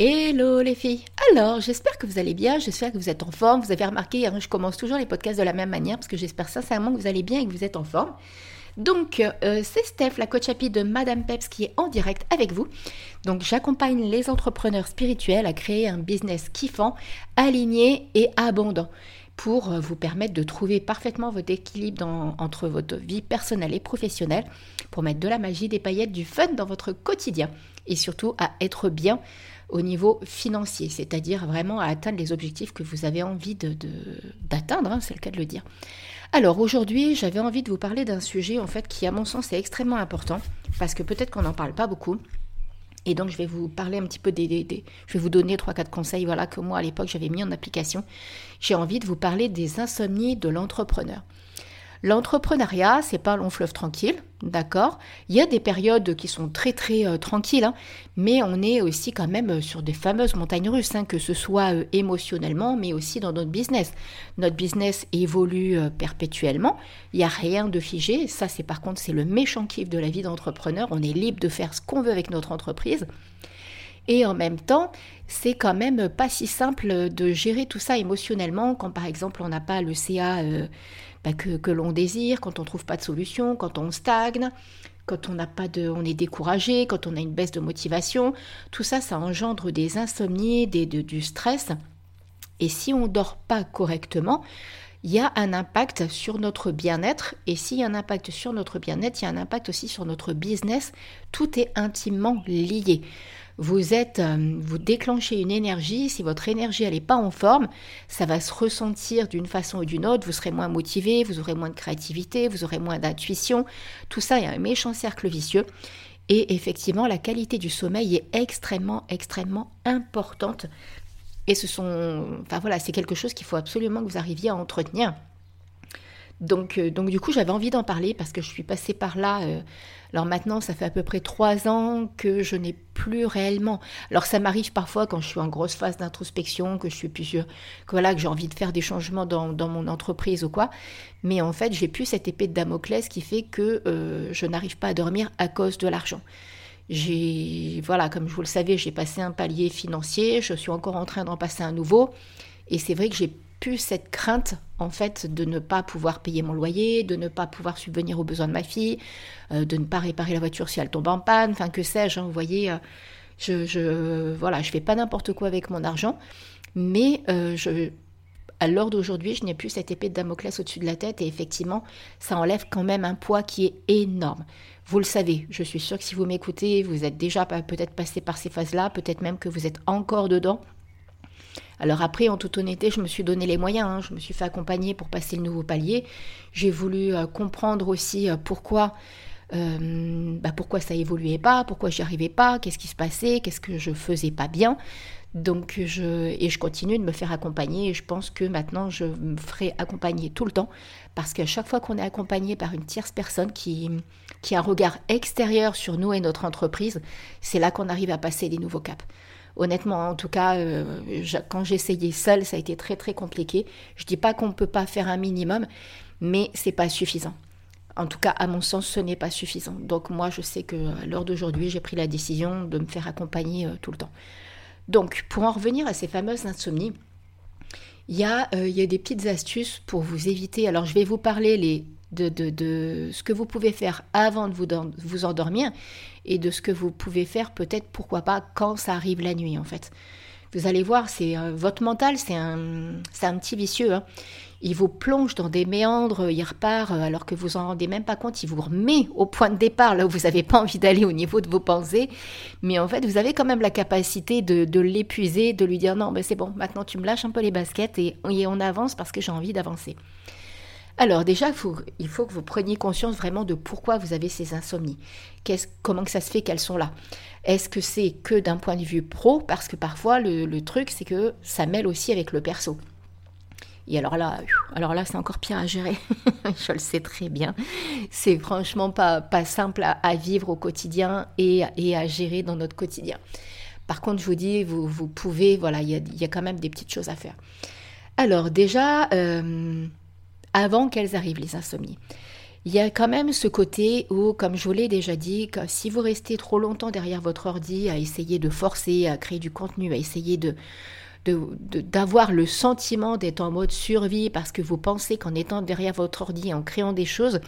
Hello les filles Alors, j'espère que vous allez bien, j'espère que vous êtes en forme. Vous avez remarqué, hein, je commence toujours les podcasts de la même manière parce que j'espère sincèrement que vous allez bien et que vous êtes en forme. Donc, euh, c'est Steph, la coach happy de Madame Peps, qui est en direct avec vous. Donc, j'accompagne les entrepreneurs spirituels à créer un business kiffant, aligné et abondant pour euh, vous permettre de trouver parfaitement votre équilibre entre votre vie personnelle et professionnelle, pour mettre de la magie, des paillettes, du fun dans votre quotidien et surtout à être bien au niveau financier, c'est-à-dire vraiment à atteindre les objectifs que vous avez envie d'atteindre, hein, c'est le cas de le dire. Alors aujourd'hui, j'avais envie de vous parler d'un sujet en fait qui à mon sens est extrêmement important parce que peut-être qu'on n'en parle pas beaucoup. Et donc je vais vous parler un petit peu des, je vais vous donner trois quatre conseils voilà que moi à l'époque j'avais mis en application. J'ai envie de vous parler des insomnies de l'entrepreneur. L'entrepreneuriat, c'est pas un long fleuve tranquille, d'accord? Il y a des périodes qui sont très très euh, tranquilles, hein, mais on est aussi quand même euh, sur des fameuses montagnes russes, hein, que ce soit euh, émotionnellement, mais aussi dans notre business. Notre business évolue perpétuellement, il n'y a rien de figé, ça c'est par contre c'est le méchant kiff de la vie d'entrepreneur, on est libre de faire ce qu'on veut avec notre entreprise. Et en même temps, c'est quand même pas si simple de gérer tout ça émotionnellement quand par exemple on n'a pas le CA bah, que, l'on désire, quand on trouve pas de solution, quand on stagne, quand on n'a pas de, on est découragé, quand on a une baisse de motivation, tout ça, ça engendre des insomnies, des, du stress. Et si on dort pas correctement, il y a un impact sur notre bien-être. Et s'il y a un impact sur notre bien-être, il y a un impact aussi sur notre business. Tout est intimement lié vous êtes, euh, vous déclenchez une énergie, si votre énergie n'est pas en forme, ça va se ressentir d'une façon ou d'une autre, vous serez moins motivé, vous aurez moins de créativité, vous aurez moins d'intuition, tout ça est un méchant cercle vicieux. Et effectivement, la qualité du sommeil est extrêmement, extrêmement importante. Et ce sont, enfin voilà, c'est quelque chose qu'il faut absolument que vous arriviez à entretenir. Donc, euh, donc du coup, j'avais envie d'en parler parce que je suis passée par là. Euh, alors maintenant, ça fait à peu près trois ans que je n'ai plus réellement. Alors ça m'arrive parfois quand je suis en grosse phase d'introspection, que je suis plus que voilà, que j'ai envie de faire des changements dans, mon entreprise ou quoi. Mais en fait, j'ai plus cette épée de Damoclès qui fait que euh, je n'arrive pas à dormir à cause de l'argent. J'ai, voilà, comme vous le savais, j'ai passé un palier financier. Je suis encore en train d'en passer un nouveau. Et c'est vrai que j'ai cette crainte en fait de ne pas pouvoir payer mon loyer, de ne pas pouvoir subvenir aux besoins de ma fille, euh, de ne pas réparer la voiture si elle tombe en panne, enfin que sais-je, hein, vous voyez, euh, je, voilà, je fais pas n'importe quoi avec mon argent, mais euh, je, à l'heure d'aujourd'hui, je n'ai plus cette épée de Damoclès au-dessus de la tête et effectivement, ça enlève quand même un poids qui est énorme. Vous le savez, je suis sûre que si vous m'écoutez, vous êtes déjà peut-être passé par ces phases-là, peut-être même que vous êtes encore dedans. Alors après, en toute honnêteté, je me suis donné les moyens, hein. je me suis fait accompagner pour passer le nouveau palier. J'ai voulu euh, comprendre aussi euh, pourquoi, euh, bah, pourquoi ça évoluait pas, pourquoi j'y arrivais pas, qu'est-ce qui se passait, qu'est-ce que je faisais pas bien. Donc je et je continue de me faire accompagner et je pense que maintenant je me ferai accompagner tout le temps parce qu'à chaque fois qu'on est accompagné par une tierce personne qui qui a un regard extérieur sur nous et notre entreprise, c'est là qu'on arrive à passer les nouveaux caps. Honnêtement, en tout cas, euh, quand j'ai essayé seul, ça a été très très compliqué. Je dis pas qu'on ne peut pas faire un minimum, mais c'est pas suffisant. En tout cas, à mon sens, ce n'est pas suffisant. Donc moi, je sais que à l'heure d'aujourd'hui, j'ai pris la décision de me faire accompagner euh, tout le temps. Donc, pour en revenir à ces fameuses insomnies, il y, euh, il y a des petites astuces pour vous éviter. Alors, je vais vous parler les de, ce que vous pouvez faire avant de vous, vous endormir et de ce que vous pouvez faire peut-être, pourquoi pas, quand ça arrive la nuit en fait. Vous allez voir, c'est euh, votre mental, c'est un, un petit vicieux. Hein. Il vous plonge dans des méandres, il repart euh, alors que vous en rendez même pas compte. Il vous remet au point de départ là où vous n'avez pas envie d'aller au niveau de vos pensées. Mais en fait, vous avez quand même la capacité de, l'épuiser, de lui dire non, ben c'est bon, maintenant tu me lâches un peu les baskets et on avance parce que j'ai envie d'avancer. Alors déjà, il faut, que vous preniez conscience vraiment de pourquoi vous avez ces insomnies. comment que ça se fait qu'elles sont là? Est-ce que c'est que d'un point de vue pro? Parce que parfois, le, truc, c'est que ça mêle aussi avec le perso. Et alors là, alors là, c'est encore pire à gérer. Je le sais très bien. C'est franchement pas, simple à, vivre au quotidien et, à gérer dans notre quotidien. Par contre, je vous dis, vous, pouvez, voilà, il y a, quand même des petites choses à faire. Alors déjà, euh, avant qu'elles arrivent, les insomnies. il y a quand même ce côté où, comme je vous l'ai déjà dit, si vous restez trop longtemps derrière votre ordi à essayer de forcer, à créer du contenu, à essayer de d'avoir le sentiment d'être en mode survie parce que vous pensez qu'en étant derrière votre ordi, en créant des choses,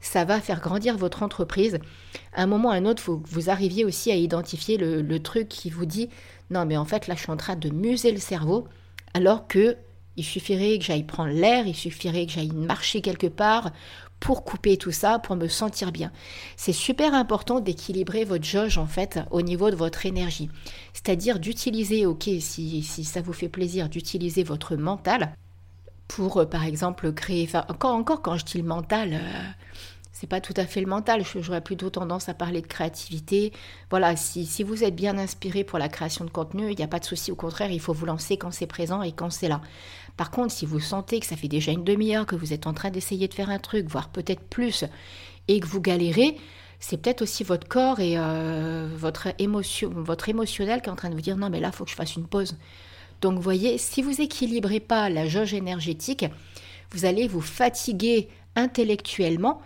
ça va faire grandir votre entreprise. À un moment ou à un autre, vous arriviez aussi à identifier le, le truc qui vous dit non mais en fait là je suis en train de muser le cerveau alors que il suffirait que j'aille prendre l'air, il suffirait que j'aille marcher quelque part pour couper tout ça, pour me sentir bien. C'est super important d'équilibrer votre jauge en fait au niveau de votre énergie. C'est-à-dire d'utiliser, ok, si, si, ça vous fait plaisir, d'utiliser votre mental pour euh, par exemple créer, enfin encore, encore quand je dis mental, euh, c'est pas tout à fait le mental, j'aurais plutôt tendance à parler de créativité. Voilà, si, si vous êtes bien inspiré pour la création de contenu, il n'y a pas de souci, au contraire, il faut vous lancer quand c'est présent et quand c'est là. Par contre, si vous sentez que ça fait déjà une demi-heure que vous êtes en train d'essayer de faire un truc, voire peut-être plus, et que vous galérez, c'est peut-être aussi votre corps et euh, votre, émotion, votre émotionnel qui est en train de vous dire non mais là, il faut que je fasse une pause. Donc voyez, si vous équilibrez pas la jauge énergétique, vous allez vous fatiguer intellectuellement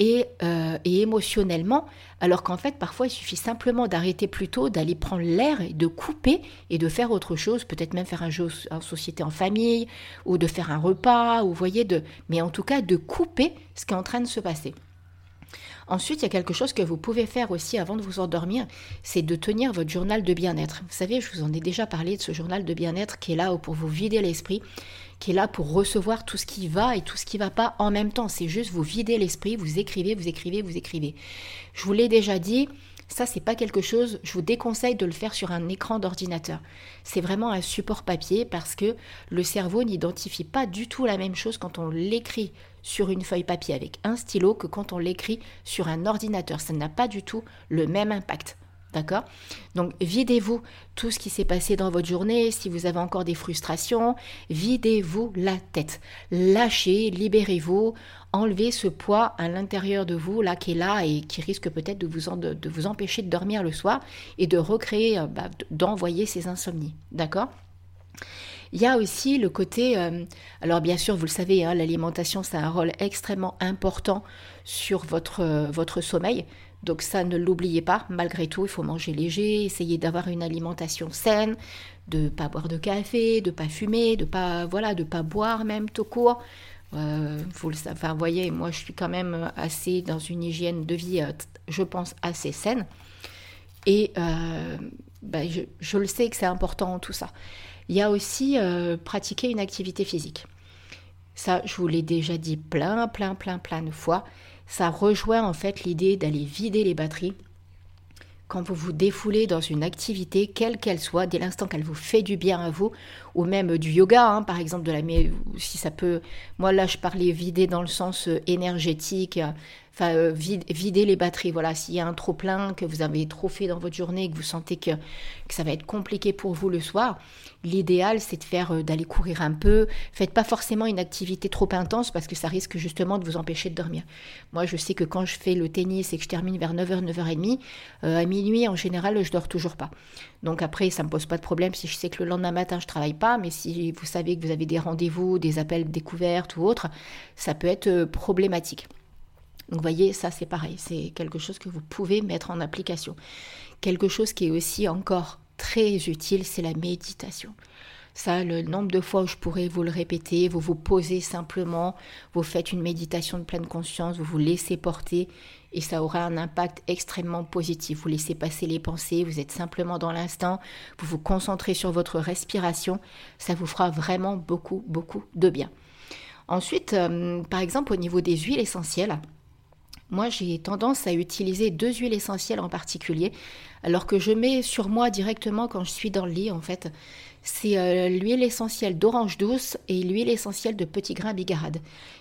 euh, et, émotionnellement, alors qu'en fait parfois il suffit simplement d'arrêter plus tôt, d'aller prendre l'air, de couper et de faire autre chose, peut-être même faire un jeu en société en famille, ou de faire un repas, ou voyez, de, mais en tout cas de couper ce qui est en train de se passer. Ensuite, il y a quelque chose que vous pouvez faire aussi avant de vous endormir, c'est de tenir votre journal de bien-être. Vous savez, je vous en ai déjà parlé de ce journal de bien-être qui est là pour vous vider l'esprit, qui est là pour recevoir tout ce qui va et tout ce qui va pas en même temps. C'est juste vous vider l'esprit, vous écrivez, vous écrivez, vous écrivez. Je vous l'ai déjà dit, ça, c'est pas quelque chose, je vous déconseille de le faire sur un écran d'ordinateur. C'est vraiment un support papier parce que le cerveau n'identifie pas du tout la même chose quand on l'écrit sur une feuille papier avec un stylo que quand on l'écrit sur un ordinateur. Ça n'a pas du tout le même impact. D'accord? Donc videz-vous tout ce qui s'est passé dans votre journée, si vous avez encore des frustrations, videz-vous la tête. Lâchez, libérez-vous, enlevez ce poids à l'intérieur de vous, là qui est là et qui risque peut-être de vous, empêcher de dormir le soir et de recréer, euh, bah, d'envoyer ces insomnies. D'accord? Il y a aussi le côté, euh, alors bien sûr, vous le savez, hein, l'alimentation, ça a un rôle extrêmement important sur votre, euh, votre sommeil. Donc ça, ne l'oubliez pas. Malgré tout, il faut manger léger, essayer d'avoir une alimentation saine, de pas boire de café, de pas fumer, de pas voilà, de pas boire même tout court. Euh, vous le enfin, voyez, moi je suis quand même assez dans une hygiène de vie, euh, je pense, assez saine. Et euh, ben, je, le sais que c'est important tout ça. Il y a aussi pratiquer une activité physique. Ça, je vous l'ai déjà dit plein, plein, plein, plein de fois ça rejoint en fait l'idée d'aller vider les batteries. Quand vous vous défoulez dans une activité, quelle qu'elle soit, dès l'instant qu'elle vous fait du bien à vous, ou même du yoga, hein, par exemple, de la, si ça peut, moi là je parlais vider dans le sens euh, énergétique, enfin euh, vider les batteries. Voilà, s'il y a un trop plein, que vous avez trop fait dans votre journée, que vous sentez que, que ça va être compliqué pour vous le soir, l'idéal c'est de faire euh, d'aller courir un peu. Faites pas forcément une activité trop intense parce que ça risque justement de vous empêcher de dormir. Moi, je sais que quand je fais le tennis et que je termine vers 9h, 9h30, à minuit en général, je dors toujours pas. Donc après, ça me pose pas de problème si je sais que le lendemain matin je travaille pas, mais si vous savez que vous avez des rendez-vous, des appels découvertes ou autres, ça peut être euh, problématique. Donc voyez, ça c'est pareil, c'est quelque chose que vous pouvez mettre en application. Quelque chose qui est aussi encore très utile, c'est la méditation. Ça, le nombre de fois où je pourrais vous le répéter, vous vous posez simplement, vous faites une méditation de pleine conscience, vous vous laissez porter et ça aura un impact extrêmement positif. Vous laissez passer les pensées, vous êtes simplement dans l'instant, vous vous concentrez sur votre respiration, ça vous fera vraiment beaucoup, beaucoup de bien. Ensuite, euh, par exemple, au niveau des huiles essentielles, moi, j'ai tendance à utiliser deux huiles essentielles en particulier, alors que je mets sur moi directement quand je suis dans le lit, en fait. C'est euh, l'huile essentielle d'orange douce et l'huile essentielle de petit grain bigarade.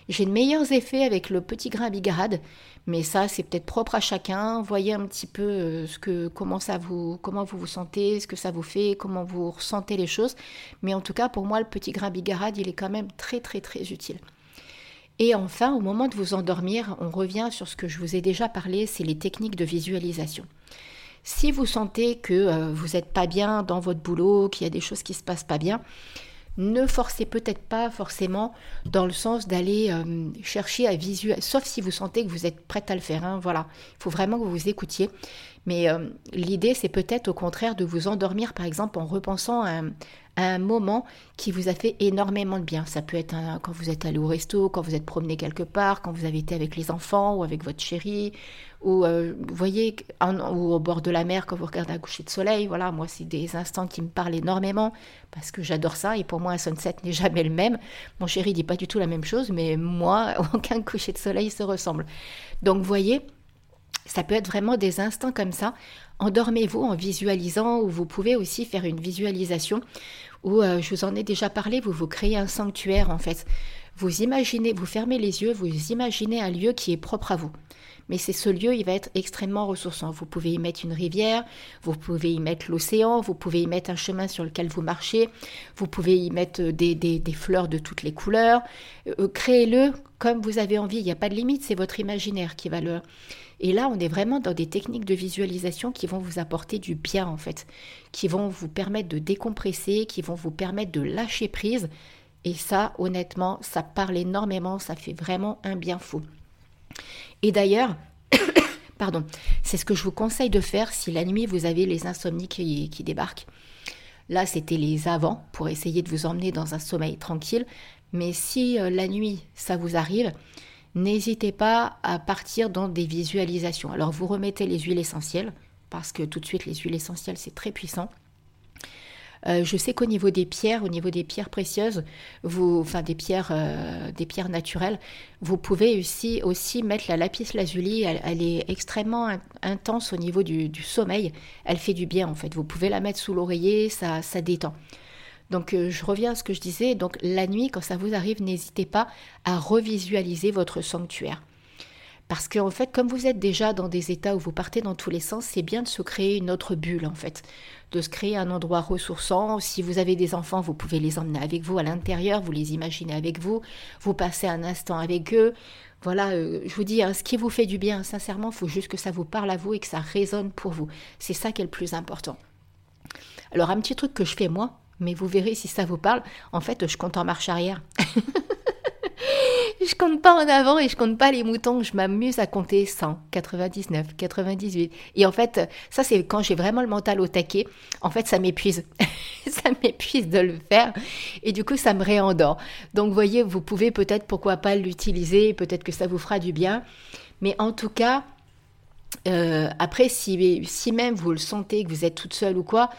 J'ai de meilleurs effets avec le petit grain bigarade, mais ça, c'est peut-être propre à chacun. Voyez un petit peu euh, ce que, comment, ça vous, comment vous vous sentez, ce que ça vous fait, comment vous ressentez les choses. Mais en tout cas, pour moi, le petit grain bigarade, il est quand même très, très, très utile. Et enfin, au moment de vous endormir, on revient sur ce que je vous ai déjà parlé, c'est les techniques de visualisation. Si vous sentez que euh, vous n'êtes pas bien dans votre boulot, qu'il y a des choses qui ne se passent pas bien, ne forcez peut-être pas forcément dans le sens d'aller euh, chercher à visualiser, sauf si vous sentez que vous êtes prête à le faire. Hein, voilà, il faut vraiment que vous vous écoutiez. Mais euh, l'idée, c'est peut-être au contraire de vous endormir, par exemple, en repensant à, un moment qui vous a fait énormément de bien. Ça peut être quand vous êtes allé au resto, quand vous êtes promené quelque part, quand vous avez été avec les enfants ou avec votre chérie, ou euh, voyez, ou au bord de la mer quand vous regardez un coucher de soleil. Voilà, moi, c'est des instants qui me parlent énormément parce que j'adore ça et pour moi, un sunset n'est jamais le même. Mon chéri dit pas du tout la même chose, mais moi, aucun coucher de soleil se ressemble. Donc, vous voyez, ça peut être vraiment des instants comme ça. Endormez-vous en visualisant ou vous pouvez aussi faire une visualisation où euh, je vous en ai déjà parlé, vous vous créez un sanctuaire en fait. Vous imaginez, vous fermez les yeux, vous imaginez un lieu qui est propre à vous. Mais c'est ce lieu, il va être extrêmement ressourçant. Vous pouvez y mettre une rivière, vous pouvez y mettre l'océan, vous pouvez y mettre un chemin sur lequel vous marchez, vous pouvez y mettre des, des, fleurs de toutes les couleurs. Euh, créez-le comme vous avez envie, il n'y a pas de limite, c'est votre imaginaire qui va le... Et là, on est vraiment dans des techniques de visualisation qui vont vous apporter du bien en fait, qui vont vous permettre de décompresser, qui vont vous permettre de lâcher prise. Et ça, honnêtement, ça parle énormément, ça fait vraiment un bien fou. Et d'ailleurs, pardon, c'est ce que je vous conseille de faire si la nuit vous avez les insomnies qui, débarquent. Là, c'était les avant pour essayer de vous emmener dans un sommeil tranquille. Mais si euh, la nuit, ça vous arrive, n'hésitez pas à partir dans des visualisations. Alors, vous remettez les huiles essentielles, parce que tout de suite, les huiles essentielles, c'est très puissant. Euh, je sais qu'au niveau des pierres, au niveau des pierres précieuses, vous, enfin des pierres, euh, des pierres naturelles, vous pouvez aussi, mettre la lapis lazuli. Elle, est extrêmement intense au niveau du, sommeil. Elle fait du bien en fait. Vous pouvez la mettre sous l'oreiller, ça, ça détend. Donc euh, je reviens à ce que je disais. Donc la nuit, quand ça vous arrive, n'hésitez pas à revisualiser votre sanctuaire. Parce qu'en fait, comme vous êtes déjà dans des états où vous partez dans tous les sens, c'est bien de se créer une autre bulle en fait de se créer un endroit ressourçant. Si vous avez des enfants, vous pouvez les emmener avec vous à l'intérieur, vous les imaginez avec vous, vous passez un instant avec eux. Voilà, euh, je vous dis, hein, ce qui vous fait du bien, sincèrement, il faut juste que ça vous parle à vous et que ça résonne pour vous. C'est ça qui est le plus important. Alors, un petit truc que je fais moi, mais vous verrez si ça vous parle, en fait, je compte en marche arrière. Je compte pas en avant et je compte pas les moutons. Je m'amuse à compter 100, 99, 98. Et en fait, ça, c'est quand j'ai vraiment le mental au taquet. En fait, ça m'épuise. ça m'épuise de le faire. Et du coup, ça me réendort. Donc, voyez, vous pouvez peut-être, pourquoi pas l'utiliser. Peut-être que ça vous fera du bien. Mais en tout cas, euh, après, si, si même vous le sentez, que vous êtes toute seule ou quoi,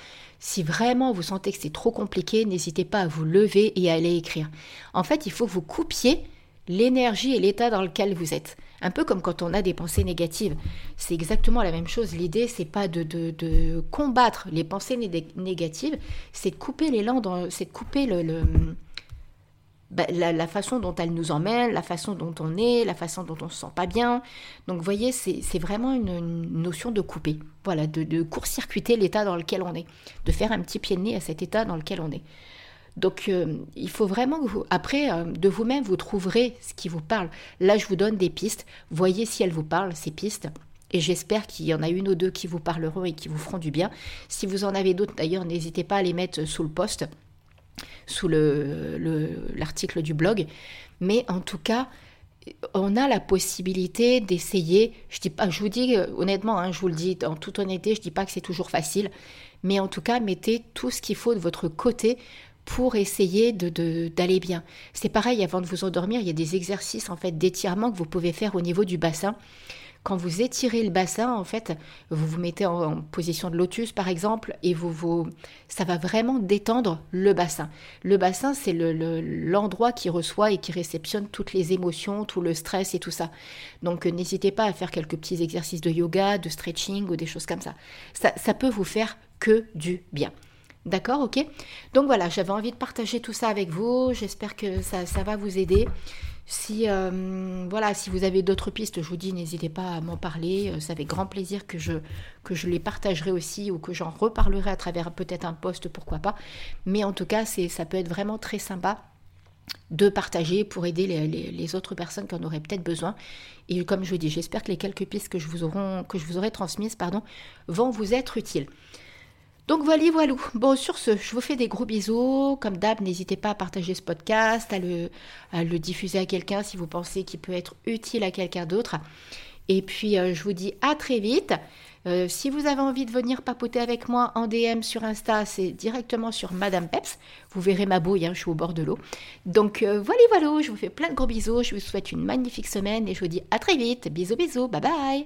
si vraiment vous sentez que c'est trop compliqué, n'hésitez pas à vous lever et à aller écrire. En fait, il faut que vous coupiez l'énergie et l'état dans lequel vous êtes. Un peu comme quand on a des pensées négatives. C'est exactement la même chose. L'idée, c'est pas de, de, combattre les pensées négatives, c'est de couper l'élan, c'est de couper le, bah, la, façon dont elles nous emmènent, la façon dont on est, la façon dont on se sent pas bien. Donc, vous voyez, c'est vraiment une, notion de couper. Voilà, de, de court-circuiter l'état dans lequel on est, de faire un petit pied de nez à cet état dans lequel on est. Donc euh, il faut vraiment que vous, après, euh, de vous-même, vous trouverez ce qui vous parle. Là, je vous donne des pistes. Voyez si elles vous parlent, ces pistes. Et j'espère qu'il y en a une ou deux qui vous parleront et qui vous feront du bien. Si vous en avez d'autres, d'ailleurs, n'hésitez pas à les mettre sous le post, sous l'article le, du blog. Mais en tout cas, on a la possibilité d'essayer. Je dis pas, je vous dis euh, honnêtement, hein, je vous le dis en toute honnêteté, je dis pas que c'est toujours facile, mais en tout cas, mettez tout ce qu'il faut de votre côté pour essayer de, d'aller bien. C'est pareil, avant de vous endormir, il y a des exercices en fait d'étirement que vous pouvez faire au niveau du bassin. Quand vous étirez le bassin, en fait, vous vous mettez en, position de lotus, par exemple, et vous, vous, ça va vraiment détendre le bassin. Le bassin, c'est le, l'endroit qui reçoit et qui réceptionne toutes les émotions, tout le stress et tout ça. Donc, n'hésitez pas à faire quelques petits exercices de yoga, de stretching ou des choses comme. Ça, ça peut vous faire que du bien. D'accord, ok Donc voilà, j'avais envie de partager tout ça avec vous. J'espère que ça, va vous aider. Si, euh, voilà, si vous avez d'autres pistes, je vous dis, n'hésitez pas à m'en parler. Euh, c'est avec grand plaisir que je, que je les partagerai aussi ou que j'en reparlerai à travers peut-être un post, pourquoi pas. Mais en tout cas, ça peut être vraiment très sympa de partager pour aider les, autres personnes qui en auraient peut-être besoin. Et comme je vous dis, j'espère que les quelques pistes que je vous, que je vous aurai transmises pardon, vont vous être utiles. Donc voilà, voilà. Bon, sur ce, je vous fais des gros bisous. Comme d'hab, n'hésitez pas à partager ce podcast, à le, diffuser à quelqu'un si vous pensez qu'il peut être utile à quelqu'un d'autre. Et puis, euh, je vous dis à très vite. Euh, si vous avez envie de venir papoter avec moi en DM sur Insta, c'est directement sur Madame Peps. Vous verrez ma bouille, hein, je suis au bord de l'eau. Donc euh, voilà, voilà, je vous fais plein de gros bisous. Je vous souhaite une magnifique semaine et je vous dis à très vite. Bisous, bisous, bye bye.